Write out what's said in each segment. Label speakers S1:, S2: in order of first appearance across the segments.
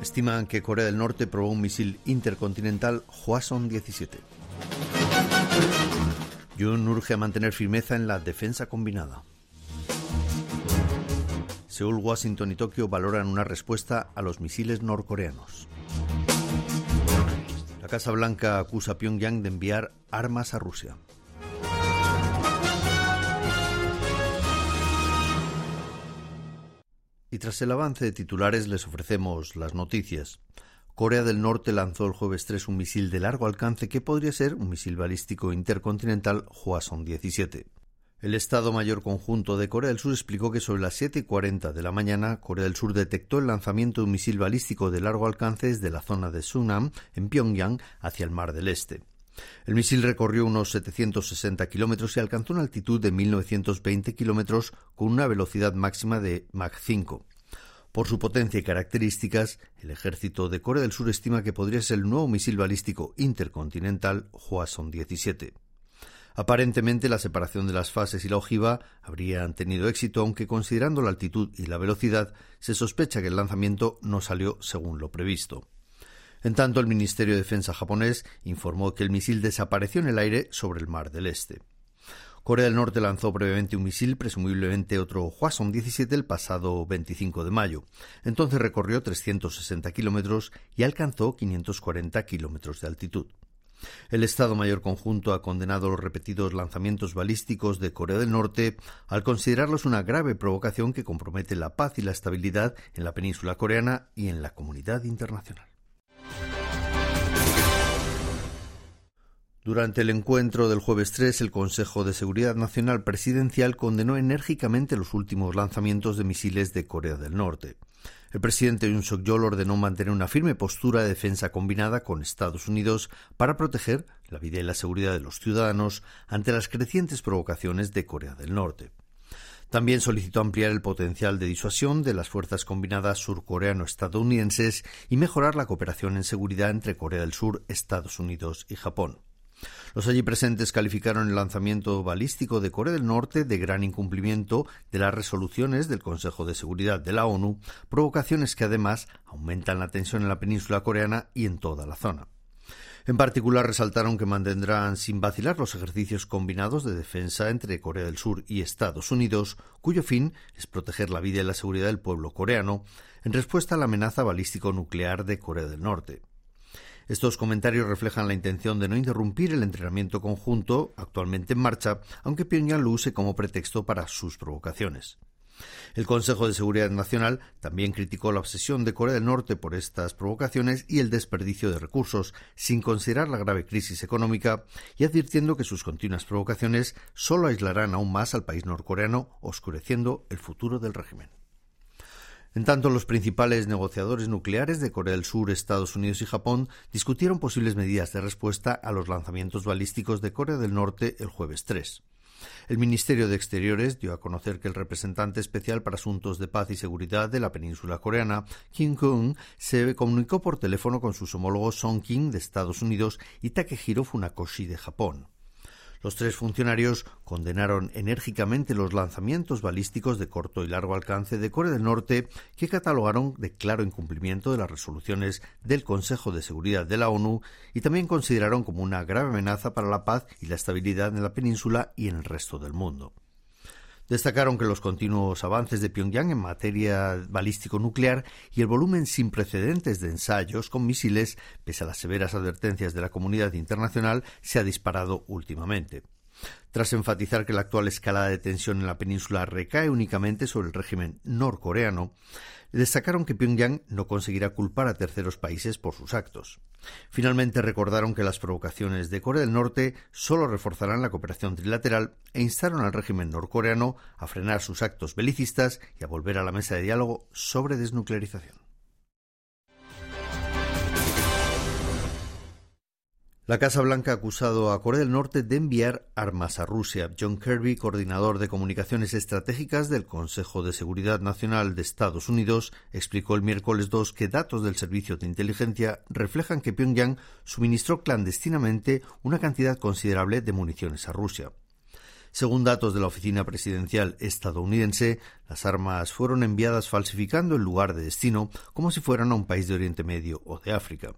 S1: Estiman que Corea del Norte probó un misil intercontinental Hwasong 17. Jun urge a mantener firmeza en la defensa combinada. Seúl, Washington y Tokio valoran una respuesta a los misiles norcoreanos. La Casa Blanca acusa a Pyongyang de enviar armas a Rusia. Y tras el avance de titulares les ofrecemos las noticias. Corea del Norte lanzó el jueves 3 un misil de largo alcance que podría ser un misil balístico intercontinental Hwasong 17. El Estado Mayor Conjunto de Corea del Sur explicó que sobre las 7.40 de la mañana, Corea del Sur detectó el lanzamiento de un misil balístico de largo alcance desde la zona de Sunam, en Pyongyang, hacia el Mar del Este. El misil recorrió unos 760 kilómetros y alcanzó una altitud de 1920 kilómetros con una velocidad máxima de Mach 5. Por su potencia y características, el ejército de Corea del Sur estima que podría ser el nuevo misil balístico intercontinental Hwasong 17. Aparentemente la separación de las fases y la ojiva habrían tenido éxito, aunque considerando la altitud y la velocidad, se sospecha que el lanzamiento no salió según lo previsto. En tanto, el Ministerio de Defensa japonés informó que el misil desapareció en el aire sobre el Mar del Este. Corea del Norte lanzó brevemente un misil, presumiblemente otro Hwasong 17, el pasado 25 de mayo. Entonces recorrió 360 kilómetros y alcanzó 540 kilómetros de altitud. El Estado Mayor Conjunto ha condenado los repetidos lanzamientos balísticos de Corea del Norte al considerarlos una grave provocación que compromete la paz y la estabilidad en la península coreana y en la comunidad internacional. Durante el encuentro del jueves 3, el Consejo de Seguridad Nacional Presidencial condenó enérgicamente los últimos lanzamientos de misiles de Corea del Norte. El presidente Yoon Suk-yeol ordenó mantener una firme postura de defensa combinada con Estados Unidos para proteger la vida y la seguridad de los ciudadanos ante las crecientes provocaciones de Corea del Norte. También solicitó ampliar el potencial de disuasión de las fuerzas combinadas surcoreano-estadounidenses y mejorar la cooperación en seguridad entre Corea del Sur, Estados Unidos y Japón. Los allí presentes calificaron el lanzamiento balístico de Corea del Norte de gran incumplimiento de las resoluciones del Consejo de Seguridad de la ONU, provocaciones que además aumentan la tensión en la península coreana y en toda la zona. En particular resaltaron que mantendrán sin vacilar los ejercicios combinados de defensa entre Corea del Sur y Estados Unidos, cuyo fin es proteger la vida y la seguridad del pueblo coreano, en respuesta a la amenaza balístico nuclear de Corea del Norte. Estos comentarios reflejan la intención de no interrumpir el entrenamiento conjunto actualmente en marcha, aunque Pyongyang lo use como pretexto para sus provocaciones. El Consejo de Seguridad Nacional también criticó la obsesión de Corea del Norte por estas provocaciones y el desperdicio de recursos, sin considerar la grave crisis económica y advirtiendo que sus continuas provocaciones solo aislarán aún más al país norcoreano, oscureciendo el futuro del régimen. En tanto, los principales negociadores nucleares de Corea del Sur, Estados Unidos y Japón discutieron posibles medidas de respuesta a los lanzamientos balísticos de Corea del Norte el jueves 3. El Ministerio de Exteriores dio a conocer que el representante especial para asuntos de paz y seguridad de la península coreana, Kim Kung, se comunicó por teléfono con sus homólogos Song Kim de Estados Unidos y Takehiro Funakoshi de Japón. Los tres funcionarios condenaron enérgicamente los lanzamientos balísticos de corto y largo alcance de Corea del Norte, que catalogaron de claro incumplimiento de las resoluciones del Consejo de Seguridad de la ONU y también consideraron como una grave amenaza para la paz y la estabilidad en la península y en el resto del mundo. Destacaron que los continuos avances de Pyongyang en materia balístico-nuclear y el volumen sin precedentes de ensayos con misiles, pese a las severas advertencias de la comunidad internacional, se ha disparado últimamente. Tras enfatizar que la actual escalada de tensión en la península recae únicamente sobre el régimen norcoreano, destacaron que Pyongyang no conseguirá culpar a terceros países por sus actos. Finalmente recordaron que las provocaciones de Corea del Norte solo reforzarán la cooperación trilateral e instaron al régimen norcoreano a frenar sus actos belicistas y a volver a la mesa de diálogo sobre desnuclearización. La Casa Blanca ha acusado a Corea del Norte de enviar armas a Rusia. John Kirby, coordinador de comunicaciones estratégicas del Consejo de Seguridad Nacional de Estados Unidos, explicó el miércoles 2 que datos del Servicio de Inteligencia reflejan que Pyongyang suministró clandestinamente una cantidad considerable de municiones a Rusia. Según datos de la Oficina Presidencial estadounidense, las armas fueron enviadas falsificando el lugar de destino como si fueran a un país de Oriente Medio o de África.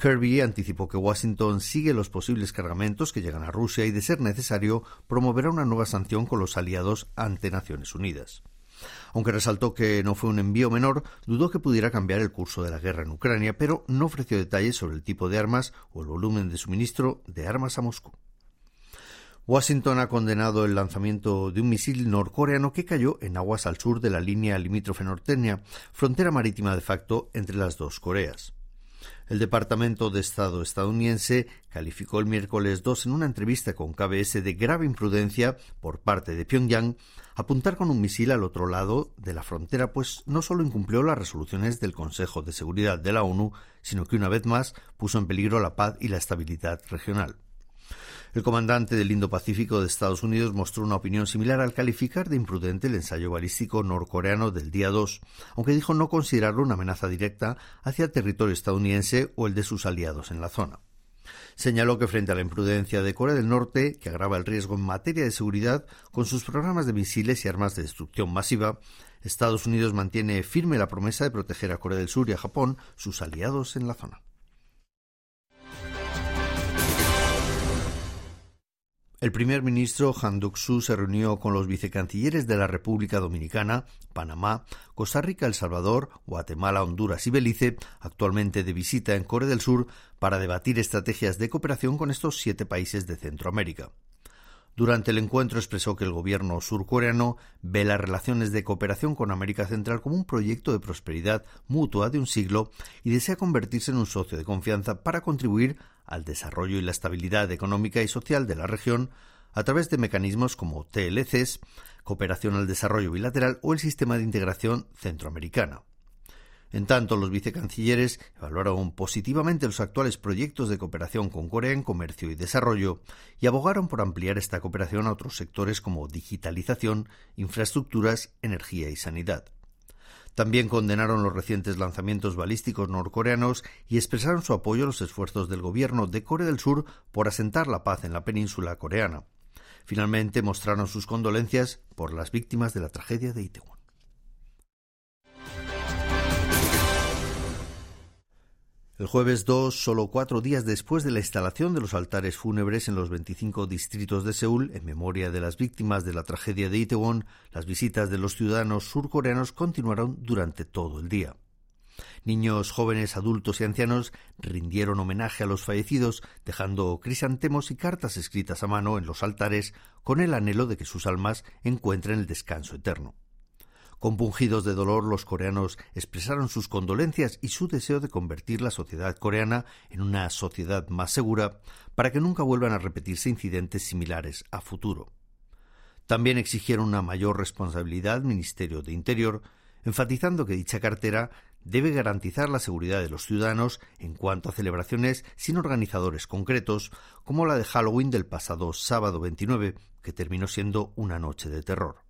S1: Kirby anticipó que Washington sigue los posibles cargamentos que llegan a Rusia y, de ser necesario, promoverá una nueva sanción con los aliados ante Naciones Unidas. Aunque resaltó que no fue un envío menor, dudó que pudiera cambiar el curso de la guerra en Ucrania, pero no ofreció detalles sobre el tipo de armas o el volumen de suministro de armas a Moscú. Washington ha condenado el lanzamiento de un misil norcoreano que cayó en aguas al sur de la línea limítrofe norteña, frontera marítima de facto entre las dos Coreas. El Departamento de Estado estadounidense calificó el miércoles 2 en una entrevista con KBS de grave imprudencia por parte de Pyongyang apuntar con un misil al otro lado de la frontera, pues no solo incumplió las resoluciones del Consejo de Seguridad de la ONU, sino que una vez más puso en peligro la paz y la estabilidad regional. El comandante del Indo-Pacífico de Estados Unidos mostró una opinión similar al calificar de imprudente el ensayo balístico norcoreano del día 2, aunque dijo no considerarlo una amenaza directa hacia el territorio estadounidense o el de sus aliados en la zona. Señaló que frente a la imprudencia de Corea del Norte, que agrava el riesgo en materia de seguridad con sus programas de misiles y armas de destrucción masiva, Estados Unidos mantiene firme la promesa de proteger a Corea del Sur y a Japón, sus aliados en la zona. El primer ministro Han Duck-soo se reunió con los vicecancilleres de la República Dominicana, Panamá, Costa Rica, El Salvador, Guatemala, Honduras y Belice, actualmente de visita en Corea del Sur, para debatir estrategias de cooperación con estos siete países de Centroamérica. Durante el encuentro expresó que el gobierno surcoreano ve las relaciones de cooperación con América Central como un proyecto de prosperidad mutua de un siglo y desea convertirse en un socio de confianza para contribuir al desarrollo y la estabilidad económica y social de la región a través de mecanismos como TLCs, cooperación al desarrollo bilateral o el sistema de integración centroamericana. En tanto, los vicecancilleres evaluaron positivamente los actuales proyectos de cooperación con Corea en comercio y desarrollo y abogaron por ampliar esta cooperación a otros sectores como digitalización, infraestructuras, energía y sanidad. También condenaron los recientes lanzamientos balísticos norcoreanos y expresaron su apoyo a los esfuerzos del gobierno de Corea del Sur por asentar la paz en la península coreana. Finalmente mostraron sus condolencias por las víctimas de la tragedia de Itaewon. El jueves 2, solo cuatro días después de la instalación de los altares fúnebres en los 25 distritos de Seúl en memoria de las víctimas de la tragedia de Itaewon, las visitas de los ciudadanos surcoreanos continuaron durante todo el día. Niños, jóvenes, adultos y ancianos rindieron homenaje a los fallecidos, dejando crisantemos y cartas escritas a mano en los altares con el anhelo de que sus almas encuentren el descanso eterno. Compungidos de dolor, los coreanos expresaron sus condolencias y su deseo de convertir la sociedad coreana en una sociedad más segura para que nunca vuelvan a repetirse incidentes similares a futuro. También exigieron una mayor responsabilidad al Ministerio de Interior, enfatizando que dicha cartera debe garantizar la seguridad de los ciudadanos en cuanto a celebraciones sin organizadores concretos, como la de Halloween del pasado sábado 29, que terminó siendo una noche de terror.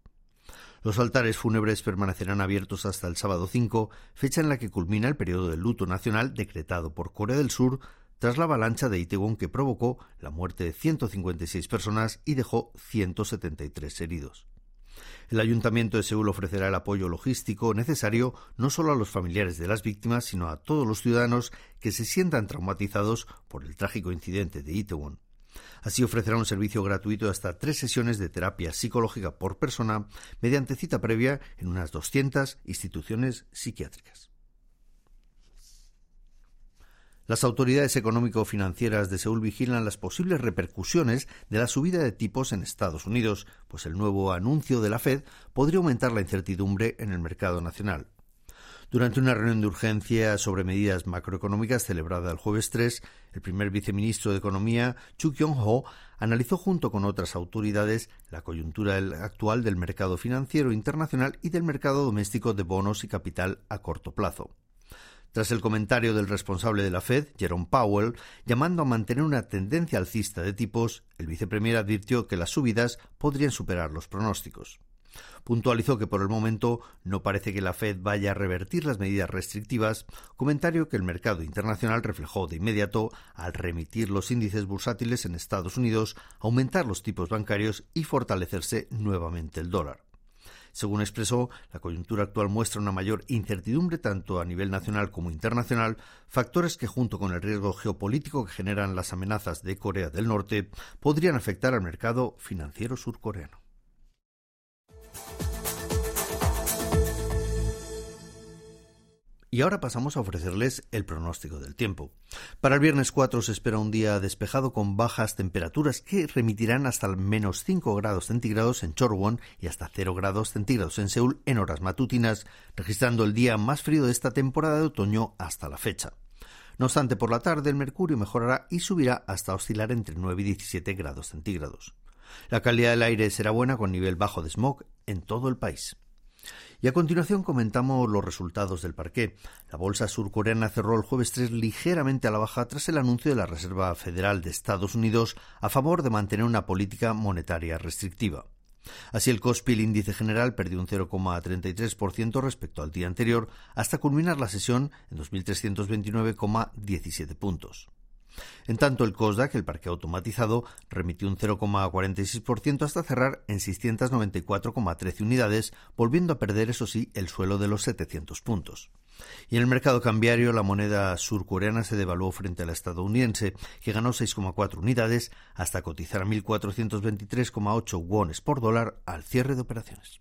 S1: Los altares fúnebres permanecerán abiertos hasta el sábado 5, fecha en la que culmina el periodo de luto nacional decretado por Corea del Sur tras la avalancha de Itaewon que provocó la muerte de 156 personas y dejó 173 heridos. El Ayuntamiento de Seúl ofrecerá el apoyo logístico necesario no solo a los familiares de las víctimas, sino a todos los ciudadanos que se sientan traumatizados por el trágico incidente de Itaewon. Así ofrecerá un servicio gratuito de hasta tres sesiones de terapia psicológica por persona mediante cita previa en unas 200 instituciones psiquiátricas. Las autoridades económico-financieras de Seúl vigilan las posibles repercusiones de la subida de tipos en Estados Unidos, pues el nuevo anuncio de la Fed podría aumentar la incertidumbre en el mercado nacional. Durante una reunión de urgencia sobre medidas macroeconómicas celebrada el jueves 3, el primer viceministro de Economía, Chu Kyung-ho, analizó junto con otras autoridades la coyuntura actual del mercado financiero internacional y del mercado doméstico de bonos y capital a corto plazo. tras el comentario del responsable de la Fed, Jerome Powell, llamando a mantener una tendencia alcista de tipos, el vicepremier advirtió que las subidas podrían superar los pronósticos. Puntualizó que por el momento no parece que la Fed vaya a revertir las medidas restrictivas, comentario que el mercado internacional reflejó de inmediato al remitir los índices bursátiles en Estados Unidos, aumentar los tipos bancarios y fortalecerse nuevamente el dólar. Según expresó, la coyuntura actual muestra una mayor incertidumbre tanto a nivel nacional como internacional, factores que junto con el riesgo geopolítico que generan las amenazas de Corea del Norte podrían afectar al mercado financiero surcoreano. Y ahora pasamos a ofrecerles el pronóstico del tiempo. Para el viernes 4 se espera un día despejado con bajas temperaturas que remitirán hasta menos 5 grados centígrados en Chorwon y hasta 0 grados centígrados en Seúl en horas matutinas, registrando el día más frío de esta temporada de otoño hasta la fecha. No obstante, por la tarde el mercurio mejorará y subirá hasta oscilar entre 9 y 17 grados centígrados. La calidad del aire será buena con nivel bajo de smog en todo el país. Y a continuación comentamos los resultados del parqué. La bolsa surcoreana cerró el jueves 3 ligeramente a la baja tras el anuncio de la Reserva Federal de Estados Unidos a favor de mantener una política monetaria restrictiva. Así el Kospi, el índice general, perdió un 0,33% respecto al día anterior, hasta culminar la sesión en 2.329,17 puntos. En tanto, el COSDAC, el parque automatizado, remitió un 0,46% hasta cerrar en 694,13 unidades, volviendo a perder, eso sí, el suelo de los 700 puntos. Y en el mercado cambiario, la moneda surcoreana se devaluó frente a la estadounidense, que ganó 6,4 unidades hasta cotizar a 1.423,8 wones por dólar al cierre de operaciones.